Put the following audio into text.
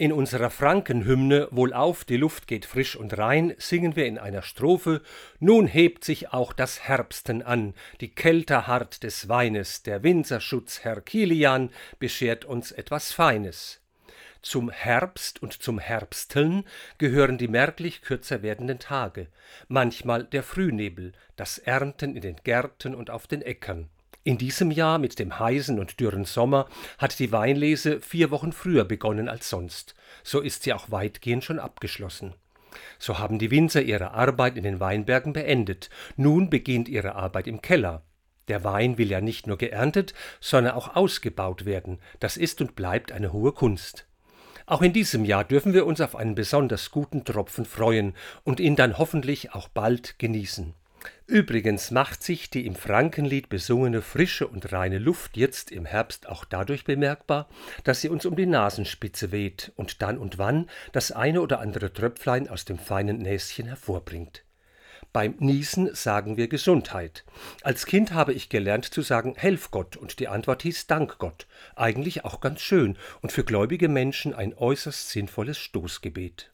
In unserer Frankenhymne Wohlauf, die Luft geht frisch und rein singen wir in einer Strophe Nun hebt sich auch das Herbsten an, die Kälte hart des Weines, der Winzerschutz Herr Kilian beschert uns etwas Feines. Zum Herbst und zum Herbsteln gehören die merklich kürzer werdenden Tage, manchmal der Frühnebel, das Ernten in den Gärten und auf den Äckern. In diesem Jahr mit dem heißen und dürren Sommer hat die Weinlese vier Wochen früher begonnen als sonst. So ist sie auch weitgehend schon abgeschlossen. So haben die Winzer ihre Arbeit in den Weinbergen beendet. Nun beginnt ihre Arbeit im Keller. Der Wein will ja nicht nur geerntet, sondern auch ausgebaut werden. Das ist und bleibt eine hohe Kunst. Auch in diesem Jahr dürfen wir uns auf einen besonders guten Tropfen freuen und ihn dann hoffentlich auch bald genießen. Übrigens macht sich die im Frankenlied besungene frische und reine Luft jetzt im Herbst auch dadurch bemerkbar, dass sie uns um die Nasenspitze weht und dann und wann das eine oder andere Tröpflein aus dem feinen Näschen hervorbringt. Beim Niesen sagen wir Gesundheit. Als Kind habe ich gelernt zu sagen Helf Gott und die Antwort hieß Dank Gott. Eigentlich auch ganz schön und für gläubige Menschen ein äußerst sinnvolles Stoßgebet.